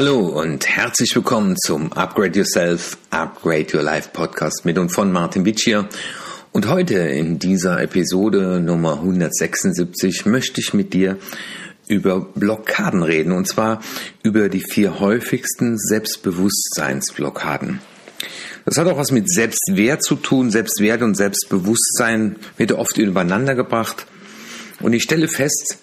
Hallo und herzlich willkommen zum Upgrade Yourself, Upgrade Your Life Podcast mit und von Martin Witsch hier. Und heute in dieser Episode Nummer 176 möchte ich mit dir über Blockaden reden und zwar über die vier häufigsten Selbstbewusstseinsblockaden. Das hat auch was mit Selbstwert zu tun. Selbstwert und Selbstbewusstsein wird oft übereinander gebracht. Und ich stelle fest,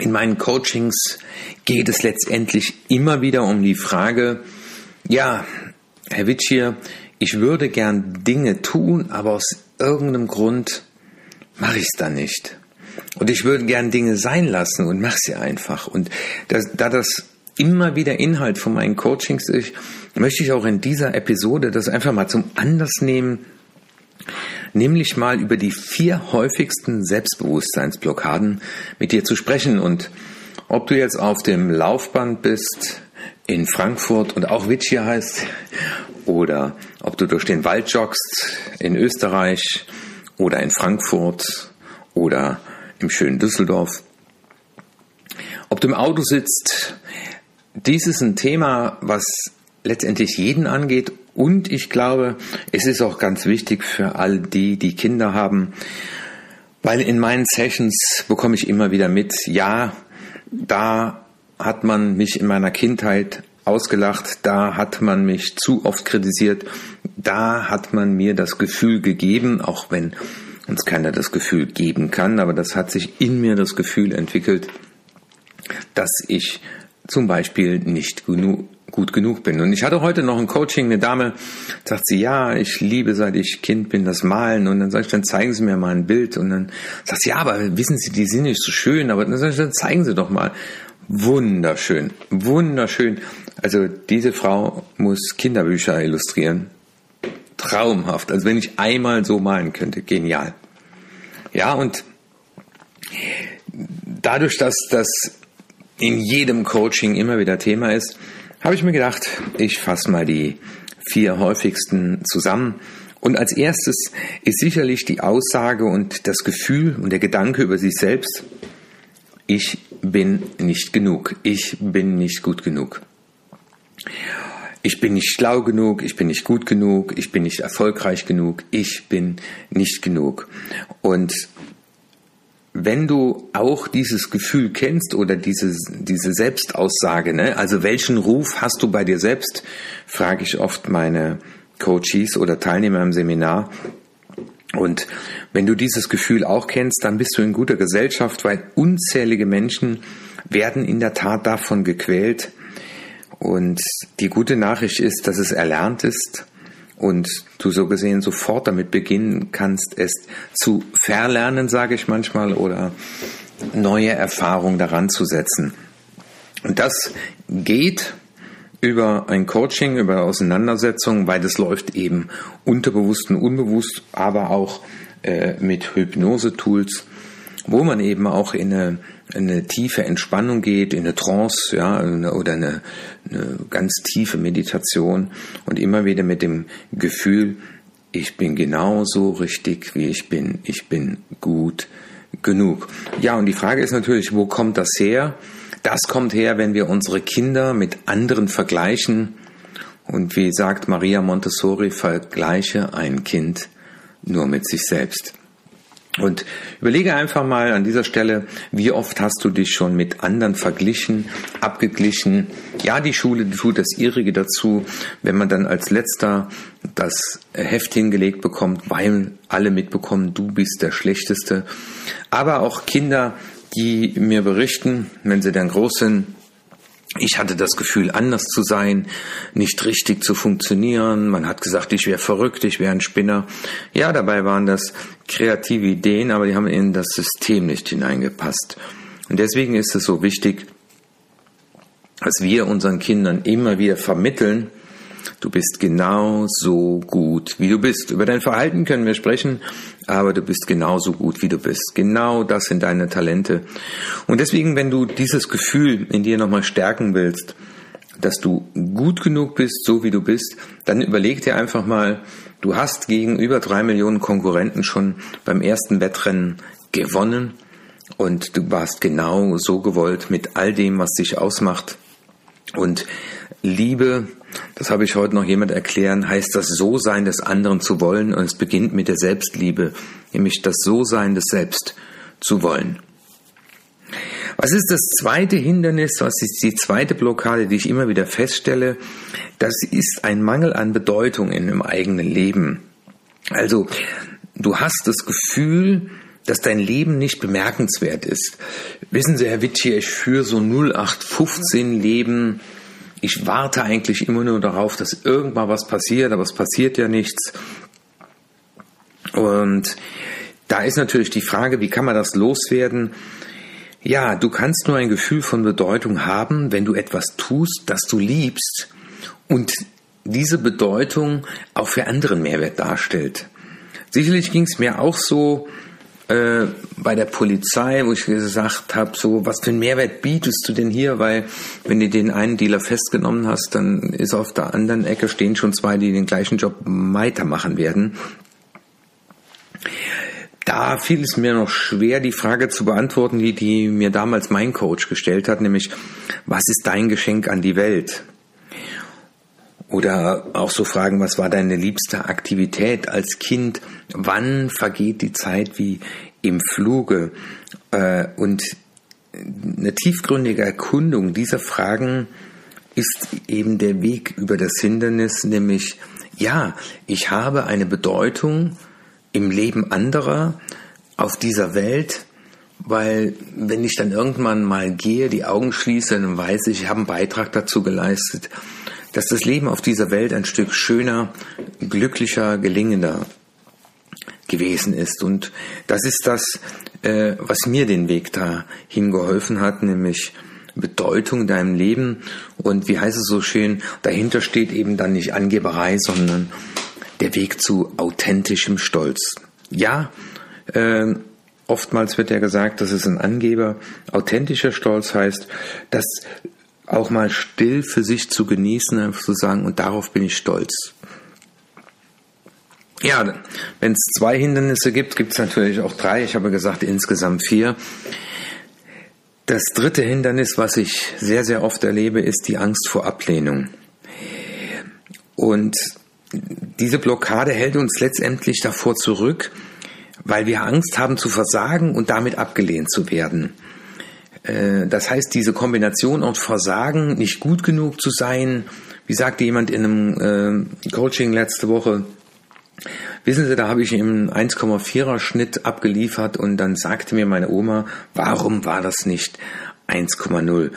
in meinen Coachings geht es letztendlich immer wieder um die Frage, ja, Herr Witsch hier, ich würde gern Dinge tun, aber aus irgendeinem Grund mache ich es dann nicht. Und ich würde gern Dinge sein lassen und mache sie einfach. Und das, da das immer wieder Inhalt von meinen Coachings ist, möchte ich auch in dieser Episode das einfach mal zum Anlass nehmen, nämlich mal über die vier häufigsten Selbstbewusstseinsblockaden mit dir zu sprechen. Und ob du jetzt auf dem Laufband bist in Frankfurt und auch Witsch hier heißt, oder ob du durch den Wald joggst in Österreich oder in Frankfurt oder im schönen Düsseldorf, ob du im Auto sitzt, dies ist ein Thema, was letztendlich jeden angeht. Und ich glaube, es ist auch ganz wichtig für all die, die Kinder haben, weil in meinen Sessions bekomme ich immer wieder mit, ja, da hat man mich in meiner Kindheit ausgelacht, da hat man mich zu oft kritisiert, da hat man mir das Gefühl gegeben, auch wenn uns keiner das Gefühl geben kann, aber das hat sich in mir das Gefühl entwickelt, dass ich zum Beispiel nicht genug, gut genug bin. Und ich hatte heute noch ein Coaching, eine Dame sagt sie, ja, ich liebe seit ich Kind bin das Malen. Und dann sage ich, dann zeigen Sie mir mal ein Bild. Und dann sagt sie, ja, aber wissen Sie, die sind nicht so schön. Aber dann ich, dann zeigen Sie doch mal. Wunderschön, wunderschön. Also diese Frau muss Kinderbücher illustrieren. Traumhaft. Also wenn ich einmal so malen könnte, genial. Ja, und dadurch, dass das in jedem Coaching immer wieder Thema ist, habe ich mir gedacht, ich fasse mal die vier häufigsten zusammen. Und als erstes ist sicherlich die Aussage und das Gefühl und der Gedanke über sich selbst, ich bin nicht genug, ich bin nicht gut genug. Ich bin nicht schlau genug, ich bin nicht gut genug, ich bin nicht erfolgreich genug, ich bin nicht genug. Und wenn du auch dieses Gefühl kennst oder diese, diese Selbstaussage, ne? also welchen Ruf hast du bei dir selbst, frage ich oft meine Coaches oder Teilnehmer im Seminar. Und wenn du dieses Gefühl auch kennst, dann bist du in guter Gesellschaft, weil unzählige Menschen werden in der Tat davon gequält. Und die gute Nachricht ist, dass es erlernt ist und du so gesehen sofort damit beginnen kannst, es zu verlernen, sage ich manchmal, oder neue Erfahrungen daran zu setzen. Und das geht über ein Coaching, über Auseinandersetzung, weil das läuft eben unterbewusst und unbewusst, aber auch äh, mit Hypnose-Tools, wo man eben auch in eine eine tiefe Entspannung geht, in eine Trance, ja, oder eine, eine ganz tiefe Meditation und immer wieder mit dem Gefühl, ich bin genauso richtig, wie ich bin, ich bin gut genug. Ja, und die Frage ist natürlich, wo kommt das her? Das kommt her, wenn wir unsere Kinder mit anderen vergleichen. Und wie sagt Maria Montessori, vergleiche ein Kind nur mit sich selbst. Und überlege einfach mal an dieser Stelle, wie oft hast du dich schon mit anderen verglichen, abgeglichen. Ja, die Schule tut das ihrige dazu, wenn man dann als letzter das Heft hingelegt bekommt, weil alle mitbekommen, du bist der Schlechteste. Aber auch Kinder, die mir berichten, wenn sie dann groß sind, ich hatte das Gefühl, anders zu sein, nicht richtig zu funktionieren. Man hat gesagt, ich wäre verrückt, ich wäre ein Spinner. Ja, dabei waren das kreative Ideen, aber die haben in das System nicht hineingepasst. Und deswegen ist es so wichtig, dass wir unseren Kindern immer wieder vermitteln, Du bist genauso gut, wie du bist. Über dein Verhalten können wir sprechen, aber du bist genauso gut, wie du bist. Genau das sind deine Talente. Und deswegen, wenn du dieses Gefühl in dir nochmal stärken willst, dass du gut genug bist, so wie du bist, dann überleg dir einfach mal, du hast gegen über drei Millionen Konkurrenten schon beim ersten Wettrennen gewonnen und du warst genau so gewollt mit all dem, was dich ausmacht. Und Liebe, das habe ich heute noch jemand erklären, heißt das So-Sein des anderen zu wollen und es beginnt mit der Selbstliebe, nämlich das So-Sein des Selbst zu wollen. Was ist das zweite Hindernis, was ist die zweite Blockade, die ich immer wieder feststelle? Das ist ein Mangel an Bedeutung in dem eigenen Leben. Also, du hast das Gefühl, dass dein Leben nicht bemerkenswert ist. Wissen Sie, Herr Wittier, ich führe so 0815 Leben. Ich warte eigentlich immer nur darauf, dass irgendwann was passiert, aber es passiert ja nichts. Und da ist natürlich die Frage, wie kann man das loswerden? Ja, du kannst nur ein Gefühl von Bedeutung haben, wenn du etwas tust, das du liebst und diese Bedeutung auch für anderen Mehrwert darstellt. Sicherlich ging es mir auch so, äh, bei der Polizei, wo ich gesagt habe, so was für einen Mehrwert bietest du denn hier? Weil wenn du den einen Dealer festgenommen hast, dann ist auf der anderen Ecke stehen schon zwei, die den gleichen Job weitermachen werden. Da fiel es mir noch schwer, die Frage zu beantworten, die, die mir damals mein Coach gestellt hat, nämlich, was ist dein Geschenk an die Welt? Oder auch so Fragen, was war deine liebste Aktivität als Kind? Wann vergeht die Zeit wie im Fluge? Äh, und eine tiefgründige Erkundung dieser Fragen ist eben der Weg über das Hindernis, nämlich, ja, ich habe eine Bedeutung im Leben anderer auf dieser Welt, weil wenn ich dann irgendwann mal gehe, die Augen schließe, dann weiß ich, ich habe einen Beitrag dazu geleistet dass das Leben auf dieser Welt ein Stück schöner, glücklicher, gelingender gewesen ist. Und das ist das, äh, was mir den Weg dahin geholfen hat, nämlich Bedeutung in deinem Leben. Und wie heißt es so schön, dahinter steht eben dann nicht Angeberei, sondern der Weg zu authentischem Stolz. Ja, äh, oftmals wird ja gesagt, das ist ein Angeber. Authentischer Stolz heißt, dass auch mal still für sich zu genießen, einfach zu sagen, und darauf bin ich stolz. Ja, wenn es zwei Hindernisse gibt, gibt es natürlich auch drei. Ich habe gesagt, insgesamt vier. Das dritte Hindernis, was ich sehr, sehr oft erlebe, ist die Angst vor Ablehnung. Und diese Blockade hält uns letztendlich davor zurück, weil wir Angst haben zu versagen und damit abgelehnt zu werden. Äh, das heißt, diese Kombination aus Versagen, nicht gut genug zu sein, wie sagte jemand in einem äh, Coaching letzte Woche, wissen Sie, da habe ich im 1,4er Schnitt abgeliefert und dann sagte mir meine Oma, warum war das nicht 1,0?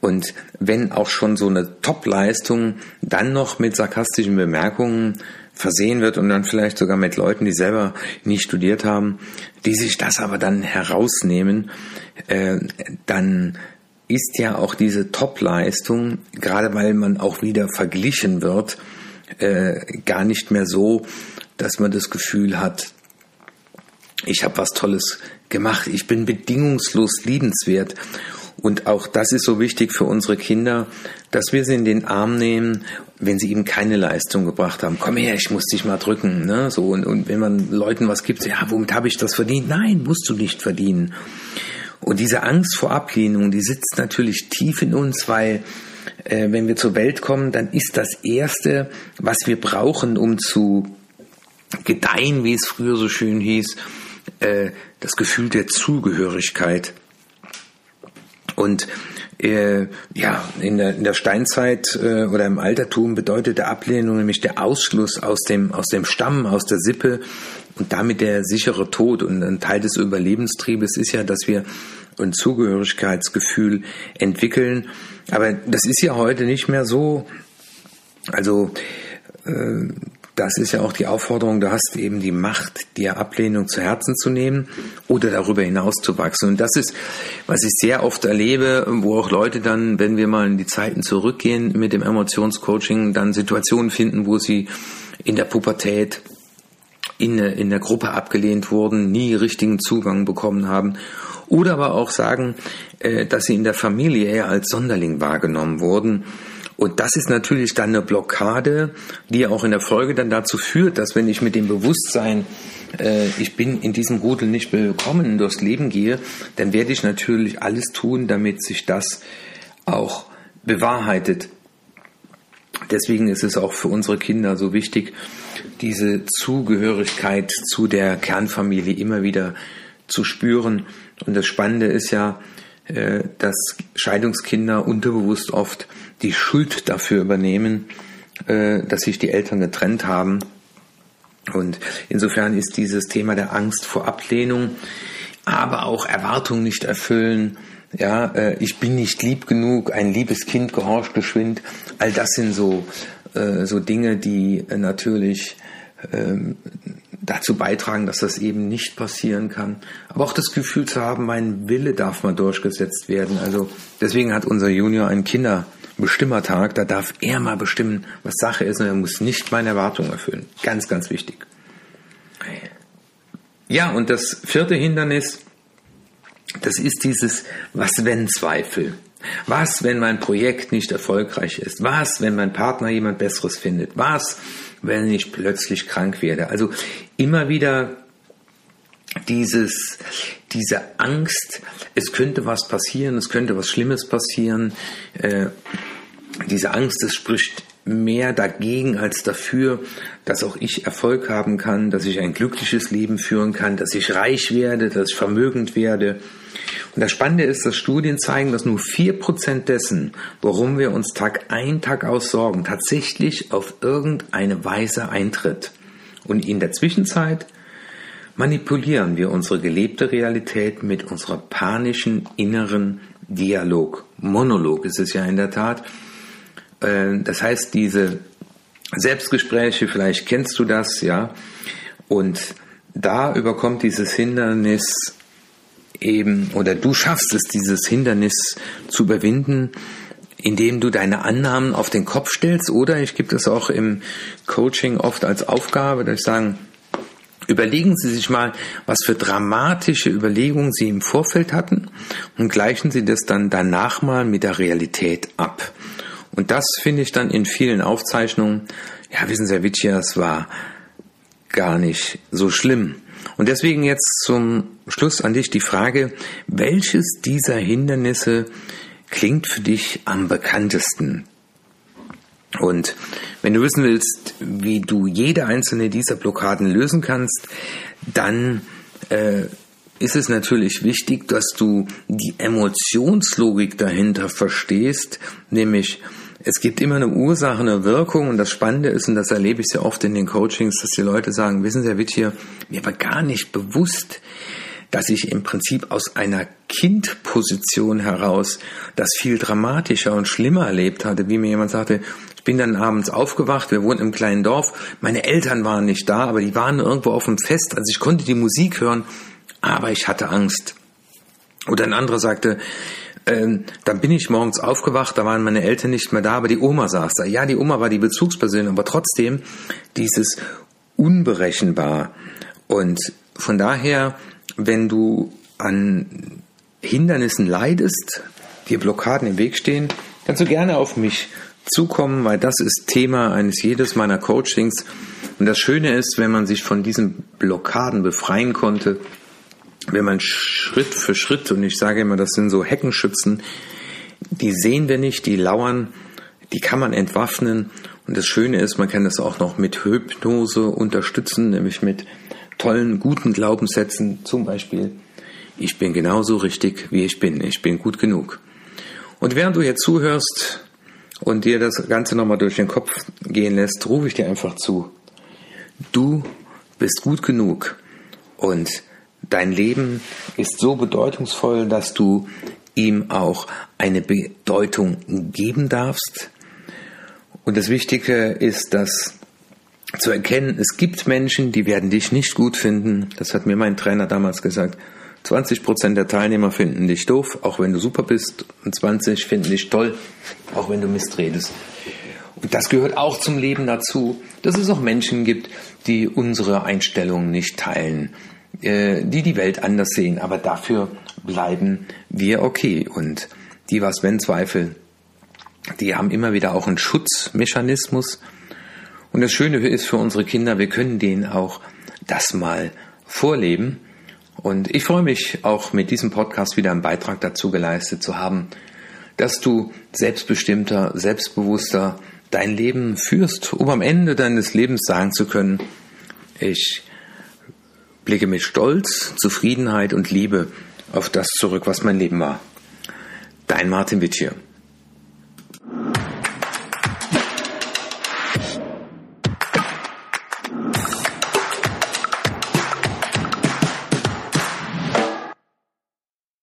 Und wenn auch schon so eine Top-Leistung dann noch mit sarkastischen Bemerkungen versehen wird und dann vielleicht sogar mit Leuten, die selber nie studiert haben, die sich das aber dann herausnehmen, äh, dann ist ja auch diese Top-Leistung, gerade weil man auch wieder verglichen wird, äh, gar nicht mehr so, dass man das Gefühl hat, ich habe was Tolles gemacht, ich bin bedingungslos liebenswert. Und auch das ist so wichtig für unsere Kinder, dass wir sie in den Arm nehmen, wenn sie eben keine Leistung gebracht haben. Komm her, ich muss dich mal drücken. Ne? So, und, und wenn man Leuten was gibt, ja, womit habe ich das verdient? Nein, musst du nicht verdienen. Und diese Angst vor Ablehnung, die sitzt natürlich tief in uns, weil äh, wenn wir zur Welt kommen, dann ist das Erste, was wir brauchen, um zu gedeihen, wie es früher so schön hieß, äh, das Gefühl der Zugehörigkeit. Und äh, ja, in der, in der Steinzeit äh, oder im Altertum bedeutete Ablehnung nämlich der Ausschluss aus dem, aus dem Stamm, aus der Sippe und damit der sichere Tod. Und ein Teil des Überlebenstriebes ist ja, dass wir ein Zugehörigkeitsgefühl entwickeln. Aber das ist ja heute nicht mehr so. Also äh, das ist ja auch die Aufforderung, du hast eben die Macht, dir Ablehnung zu Herzen zu nehmen oder darüber hinaus zu wachsen. Und das ist, was ich sehr oft erlebe, wo auch Leute dann, wenn wir mal in die Zeiten zurückgehen mit dem Emotionscoaching, dann Situationen finden, wo sie in der Pubertät in, in der Gruppe abgelehnt wurden, nie richtigen Zugang bekommen haben. Oder aber auch sagen, äh, dass sie in der Familie eher als Sonderling wahrgenommen wurden und das ist natürlich dann eine Blockade, die auch in der Folge dann dazu führt, dass wenn ich mit dem Bewusstsein, äh, ich bin in diesem Rudel nicht willkommen, durchs Leben gehe, dann werde ich natürlich alles tun, damit sich das auch bewahrheitet. Deswegen ist es auch für unsere Kinder so wichtig, diese Zugehörigkeit zu der Kernfamilie immer wieder zu spüren. Und das Spannende ist ja, dass Scheidungskinder unterbewusst oft die Schuld dafür übernehmen, äh, dass sich die Eltern getrennt haben. Und insofern ist dieses Thema der Angst vor Ablehnung, aber auch Erwartungen nicht erfüllen, ja, äh, ich bin nicht lieb genug, ein liebes Kind gehorcht geschwind. All das sind so, äh, so Dinge, die natürlich ähm, dazu beitragen, dass das eben nicht passieren kann. Aber auch das Gefühl zu haben, mein Wille darf mal durchgesetzt werden. Also deswegen hat unser Junior einen Kinderbestimmertag. Da darf er mal bestimmen, was Sache ist und er muss nicht meine Erwartungen erfüllen. Ganz, ganz wichtig. Ja, und das vierte Hindernis, das ist dieses Was-wenn-Zweifel. Was, wenn mein Projekt nicht erfolgreich ist? Was, wenn mein Partner jemand Besseres findet? Was, wenn ich plötzlich krank werde? Also immer wieder dieses, diese Angst, es könnte was passieren, es könnte was Schlimmes passieren. Äh, diese Angst, es spricht mehr dagegen als dafür, dass auch ich Erfolg haben kann, dass ich ein glückliches Leben führen kann, dass ich reich werde, dass ich vermögend werde. Und das Spannende ist, dass Studien zeigen, dass nur vier Prozent dessen, worum wir uns Tag ein, Tag aus sorgen, tatsächlich auf irgendeine Weise eintritt. Und in der Zwischenzeit manipulieren wir unsere gelebte Realität mit unserer panischen inneren Dialog. Monolog ist es ja in der Tat. Äh, das heißt, diese Selbstgespräche, vielleicht kennst du das, ja, und da überkommt dieses Hindernis eben, oder du schaffst es, dieses Hindernis zu überwinden, indem du deine Annahmen auf den Kopf stellst, oder ich gebe das auch im Coaching oft als Aufgabe, dass ich sagen, Überlegen Sie sich mal, was für dramatische Überlegungen Sie im Vorfeld hatten und gleichen Sie das dann danach mal mit der Realität ab. Und das finde ich dann in vielen Aufzeichnungen, ja, wissen Sie, Herr Witschier, es war gar nicht so schlimm. Und deswegen jetzt zum Schluss an dich die Frage, welches dieser Hindernisse klingt für dich am bekanntesten? Und wenn du wissen willst, wie du jede einzelne dieser Blockaden lösen kannst, dann äh, ist es natürlich wichtig, dass du die Emotionslogik dahinter verstehst, nämlich es gibt immer eine Ursache, eine Wirkung und das Spannende ist, und das erlebe ich sehr oft in den Coachings, dass die Leute sagen, wissen Sie, Herr Witt hier, mir war gar nicht bewusst, dass ich im Prinzip aus einer Kindposition heraus das viel dramatischer und schlimmer erlebt hatte, wie mir jemand sagte, ich bin dann abends aufgewacht, wir wohnen im kleinen Dorf, meine Eltern waren nicht da, aber die waren irgendwo auf dem Fest, also ich konnte die Musik hören, aber ich hatte Angst. Oder ein anderer sagte, ähm, dann bin ich morgens aufgewacht, da waren meine Eltern nicht mehr da, aber die Oma saß da. Ja, die Oma war die Bezugsperson, aber trotzdem dieses unberechenbar. Und von daher, wenn du an Hindernissen leidest, dir Blockaden im Weg stehen, kannst du gerne auf mich zukommen, weil das ist Thema eines jedes meiner Coachings. Und das Schöne ist, wenn man sich von diesen Blockaden befreien konnte, wenn man Schritt für Schritt, und ich sage immer, das sind so Heckenschützen, die sehen wir nicht, die lauern, die kann man entwaffnen. Und das Schöne ist, man kann das auch noch mit Hypnose unterstützen, nämlich mit tollen, guten Glaubenssätzen, zum Beispiel, ich bin genauso richtig, wie ich bin, ich bin gut genug. Und während du jetzt zuhörst und dir das Ganze nochmal durch den Kopf gehen lässt, rufe ich dir einfach zu. Du bist gut genug und Dein Leben ist so bedeutungsvoll, dass du ihm auch eine Bedeutung geben darfst. Und das Wichtige ist, dass zu erkennen, es gibt Menschen, die werden dich nicht gut finden. Das hat mir mein Trainer damals gesagt. 20 Prozent der Teilnehmer finden dich doof, auch wenn du super bist, und 20 finden dich toll, auch wenn du Mist redest. Und das gehört auch zum Leben dazu, dass es auch Menschen gibt, die unsere Einstellungen nicht teilen. Äh, die die Welt anders sehen, aber dafür bleiben wir okay. Und die was wenn Zweifel, die haben immer wieder auch einen Schutzmechanismus. Und das Schöne ist für unsere Kinder, wir können denen auch das mal vorleben. Und ich freue mich auch mit diesem Podcast wieder einen Beitrag dazu geleistet zu haben, dass du selbstbestimmter, selbstbewusster dein Leben führst, um am Ende deines Lebens sagen zu können, ich blicke mit Stolz, Zufriedenheit und Liebe auf das zurück, was mein Leben war. Dein Martin Witsch.